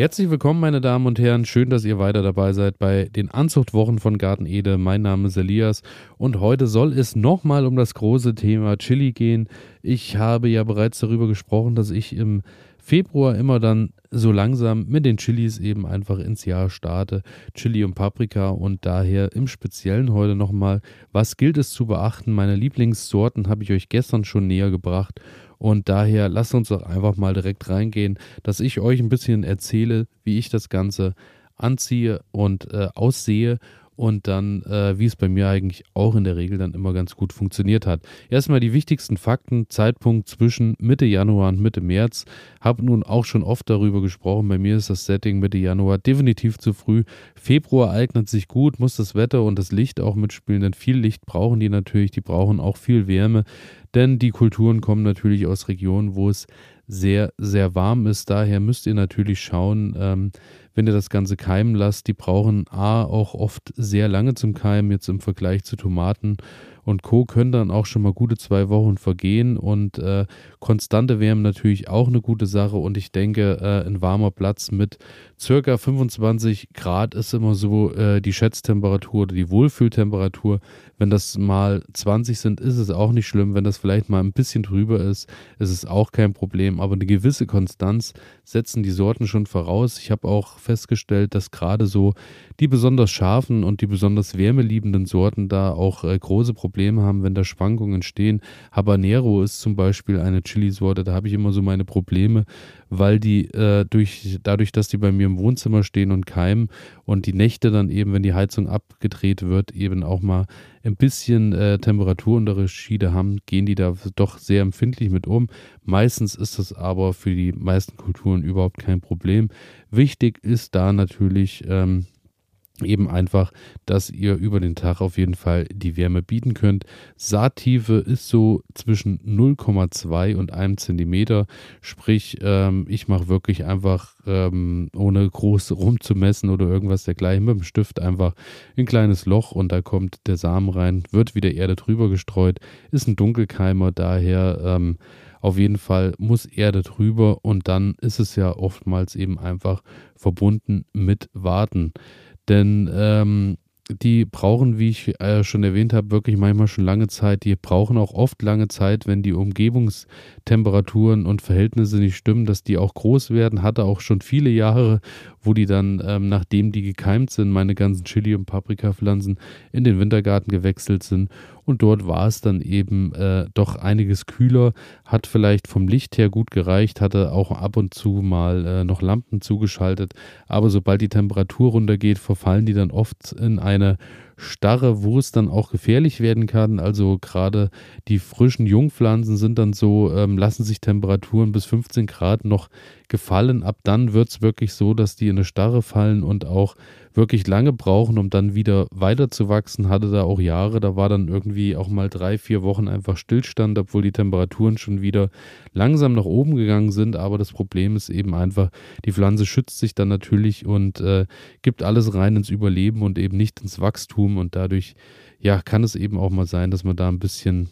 Herzlich willkommen, meine Damen und Herren. Schön, dass ihr weiter dabei seid bei den Anzuchtwochen von Garten Ede. Mein Name ist Elias und heute soll es nochmal um das große Thema Chili gehen. Ich habe ja bereits darüber gesprochen, dass ich im Februar immer dann so langsam mit den Chilis eben einfach ins Jahr starte. Chili und Paprika und daher im Speziellen heute nochmal, was gilt es zu beachten? Meine Lieblingssorten habe ich euch gestern schon näher gebracht und daher lasst uns doch einfach mal direkt reingehen, dass ich euch ein bisschen erzähle, wie ich das Ganze anziehe und äh, aussehe und dann, äh, wie es bei mir eigentlich auch in der Regel dann immer ganz gut funktioniert hat. Erstmal die wichtigsten Fakten, Zeitpunkt zwischen Mitte Januar und Mitte März. Habe nun auch schon oft darüber gesprochen. Bei mir ist das Setting Mitte Januar definitiv zu früh. Februar eignet sich gut, muss das Wetter und das Licht auch mitspielen, denn viel Licht brauchen die natürlich, die brauchen auch viel Wärme, denn die Kulturen kommen natürlich aus Regionen, wo es sehr, sehr warm ist. Daher müsst ihr natürlich schauen, ähm, wenn ihr das Ganze keimen lasst. Die brauchen A auch oft sehr lange zum Keimen, jetzt im Vergleich zu Tomaten und Co. können dann auch schon mal gute zwei Wochen vergehen und äh, konstante Wärme natürlich auch eine gute Sache und ich denke, äh, ein warmer Platz mit circa 25 Grad ist immer so äh, die Schätztemperatur oder die Wohlfühltemperatur. Wenn das mal 20 sind, ist es auch nicht schlimm. Wenn das vielleicht mal ein bisschen drüber ist, ist es auch kein Problem. Aber eine gewisse Konstanz setzen die Sorten schon voraus. Ich habe auch festgestellt, dass gerade so die besonders scharfen und die besonders wärmeliebenden Sorten da auch äh, große Probleme haben, wenn da Schwankungen entstehen. Habanero ist zum Beispiel eine Chili-Sorte, da habe ich immer so meine Probleme, weil die äh, durch, dadurch, dass die bei mir im Wohnzimmer stehen und keimen und die Nächte dann eben, wenn die Heizung abgedreht wird, eben auch mal ein bisschen äh, Temperaturunterschiede haben, gehen die da doch sehr empfindlich mit um. Meistens ist das aber für die meisten Kulturen überhaupt kein Problem. Wichtig ist da natürlich, ähm, eben einfach, dass ihr über den Tag auf jeden Fall die Wärme bieten könnt. Saattiefe ist so zwischen 0,2 und 1 Zentimeter, sprich ähm, ich mache wirklich einfach ähm, ohne groß rumzumessen oder irgendwas dergleichen mit dem Stift einfach ein kleines Loch und da kommt der Samen rein, wird wieder Erde drüber gestreut, ist ein Dunkelkeimer, daher ähm, auf jeden Fall muss Erde drüber und dann ist es ja oftmals eben einfach verbunden mit Warten. Denn ähm, die brauchen, wie ich äh, schon erwähnt habe, wirklich manchmal schon lange Zeit. Die brauchen auch oft lange Zeit, wenn die Umgebungstemperaturen und Verhältnisse nicht stimmen, dass die auch groß werden. Hatte auch schon viele Jahre, wo die dann, ähm, nachdem die gekeimt sind, meine ganzen Chili- und Paprikapflanzen in den Wintergarten gewechselt sind. Und dort war es dann eben äh, doch einiges kühler, hat vielleicht vom Licht her gut gereicht, hatte auch ab und zu mal äh, noch Lampen zugeschaltet. Aber sobald die Temperatur runtergeht, verfallen die dann oft in eine Starre, wo es dann auch gefährlich werden kann. Also gerade die frischen Jungpflanzen sind dann so, ähm, lassen sich Temperaturen bis 15 Grad noch gefallen. Ab dann wird es wirklich so, dass die in eine Starre fallen und auch wirklich lange brauchen, um dann wieder weiter zu wachsen. Hatte da auch Jahre, da war dann irgendwie auch mal drei, vier Wochen einfach Stillstand, obwohl die Temperaturen schon wieder langsam nach oben gegangen sind. Aber das Problem ist eben einfach, die Pflanze schützt sich dann natürlich und äh, gibt alles rein ins Überleben und eben nicht ins Wachstum. Und dadurch, ja, kann es eben auch mal sein, dass man da ein bisschen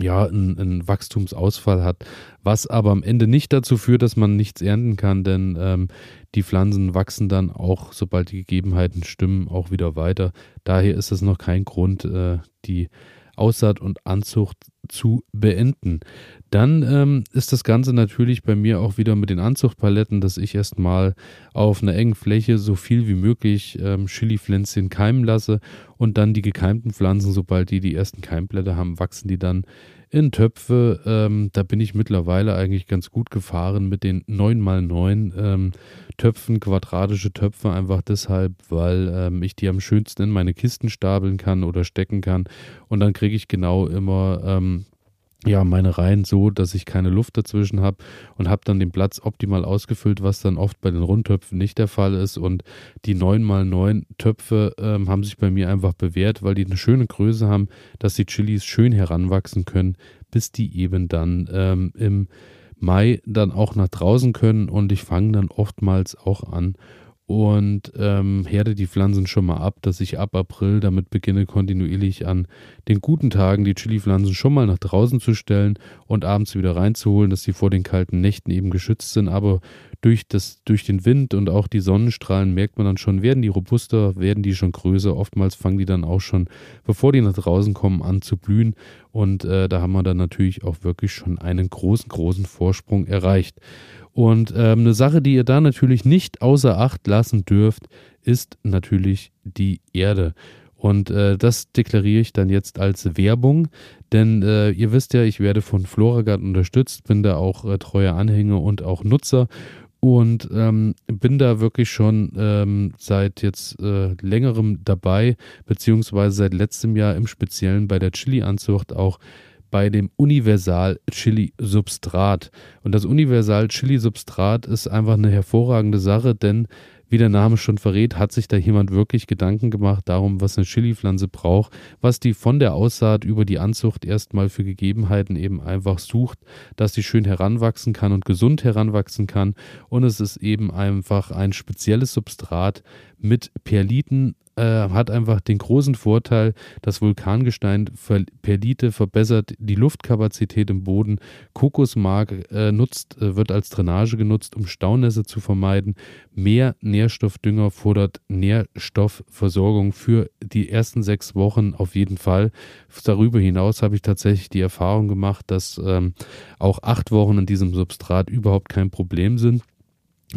ja, einen, einen Wachstumsausfall hat, was aber am Ende nicht dazu führt, dass man nichts ernten kann, denn ähm, die Pflanzen wachsen dann auch, sobald die Gegebenheiten stimmen, auch wieder weiter. Daher ist es noch kein Grund, äh, die Aussaat und Anzucht zu beenden. Dann ähm, ist das Ganze natürlich bei mir auch wieder mit den Anzuchtpaletten, dass ich erstmal auf einer engen Fläche so viel wie möglich ähm, Chili-Pflänzchen keimen lasse und dann die gekeimten Pflanzen, sobald die die ersten Keimblätter haben, wachsen die dann in Töpfe. Ähm, da bin ich mittlerweile eigentlich ganz gut gefahren mit den 9x9 ähm, Töpfen, quadratische Töpfe, einfach deshalb, weil ähm, ich die am schönsten in meine Kisten stapeln kann oder stecken kann. Und dann kriege ich genau immer ähm, ja, meine Reihen so, dass ich keine Luft dazwischen habe und habe dann den Platz optimal ausgefüllt, was dann oft bei den Rundtöpfen nicht der Fall ist. Und die 9x9 Töpfe ähm, haben sich bei mir einfach bewährt, weil die eine schöne Größe haben, dass die Chilis schön heranwachsen können, bis die eben dann ähm, im Mai dann auch nach draußen können. Und ich fange dann oftmals auch an, und ähm, herde die Pflanzen schon mal ab, dass ich ab April damit beginne, kontinuierlich an den guten Tagen die Chili-Pflanzen schon mal nach draußen zu stellen und abends wieder reinzuholen, dass sie vor den kalten Nächten eben geschützt sind. Aber durch, das, durch den Wind und auch die Sonnenstrahlen merkt man dann schon, werden die robuster, werden die schon größer. Oftmals fangen die dann auch schon, bevor die nach draußen kommen, an zu blühen. Und äh, da haben wir dann natürlich auch wirklich schon einen großen, großen Vorsprung erreicht. Und ähm, eine Sache, die ihr da natürlich nicht außer Acht lassen dürft, ist natürlich die Erde. Und äh, das deklariere ich dann jetzt als Werbung, denn äh, ihr wisst ja, ich werde von Floragard unterstützt, bin da auch äh, treuer Anhänger und auch Nutzer und ähm, bin da wirklich schon ähm, seit jetzt äh, längerem dabei, beziehungsweise seit letztem Jahr im Speziellen bei der Chili-Anzucht auch bei dem Universal Chili Substrat. Und das Universal Chili Substrat ist einfach eine hervorragende Sache, denn wie der Name schon verrät, hat sich da jemand wirklich Gedanken gemacht darum, was eine Chili-Pflanze braucht, was die von der Aussaat über die Anzucht erstmal für Gegebenheiten eben einfach sucht, dass sie schön heranwachsen kann und gesund heranwachsen kann. Und es ist eben einfach ein spezielles Substrat mit Perliten, äh, hat einfach den großen Vorteil, das Vulkangestein Perlite verbessert die Luftkapazität im Boden. Kokosmark äh, nutzt, äh, wird als Drainage genutzt, um Staunässe zu vermeiden. Mehr Nährstoffdünger fordert Nährstoffversorgung für die ersten sechs Wochen auf jeden Fall. Darüber hinaus habe ich tatsächlich die Erfahrung gemacht, dass ähm, auch acht Wochen in diesem Substrat überhaupt kein Problem sind.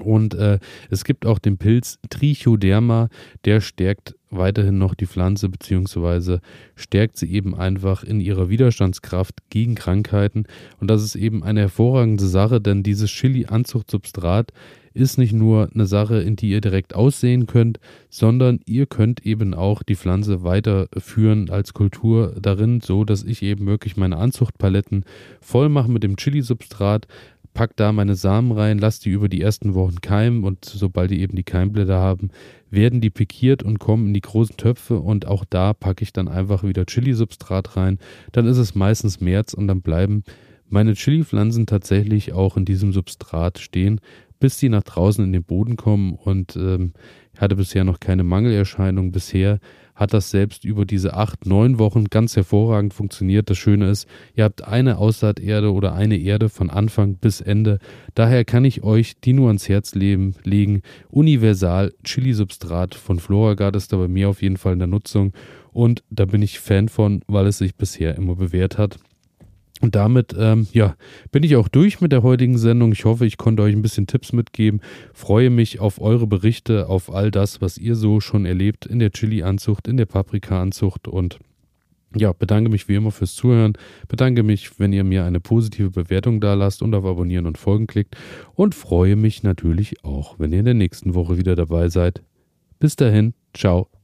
Und äh, es gibt auch den Pilz Trichoderma, der stärkt weiterhin noch die Pflanze, beziehungsweise stärkt sie eben einfach in ihrer Widerstandskraft gegen Krankheiten. Und das ist eben eine hervorragende Sache, denn dieses Chili-Anzuchtsubstrat ist nicht nur eine Sache, in die ihr direkt aussehen könnt, sondern ihr könnt eben auch die Pflanze weiterführen als Kultur darin, so dass ich eben wirklich meine Anzuchtpaletten voll mache mit dem Chili-Substrat, pack da meine Samen rein, lass die über die ersten Wochen keimen und sobald die eben die Keimblätter haben, werden die pikiert und kommen in die großen Töpfe und auch da packe ich dann einfach wieder Chili-Substrat rein. Dann ist es meistens März und dann bleiben meine Chili-Pflanzen tatsächlich auch in diesem Substrat stehen, bis sie nach draußen in den Boden kommen und ähm, hatte bisher noch keine Mangelerscheinung. Bisher hat das selbst über diese acht, neun Wochen ganz hervorragend funktioniert. Das Schöne ist, ihr habt eine Aussaaterde oder eine Erde von Anfang bis Ende. Daher kann ich euch die nur ans Herz legen. Universal Chili-Substrat von Floragard ist da bei mir auf jeden Fall in der Nutzung. Und da bin ich Fan von, weil es sich bisher immer bewährt hat. Und damit, ähm, ja, bin ich auch durch mit der heutigen Sendung. Ich hoffe, ich konnte euch ein bisschen Tipps mitgeben. Freue mich auf eure Berichte, auf all das, was ihr so schon erlebt in der Chili-Anzucht, in der Paprika-Anzucht und ja, bedanke mich wie immer fürs Zuhören. Bedanke mich, wenn ihr mir eine positive Bewertung da lasst und auf Abonnieren und Folgen klickt. Und freue mich natürlich auch, wenn ihr in der nächsten Woche wieder dabei seid. Bis dahin, ciao.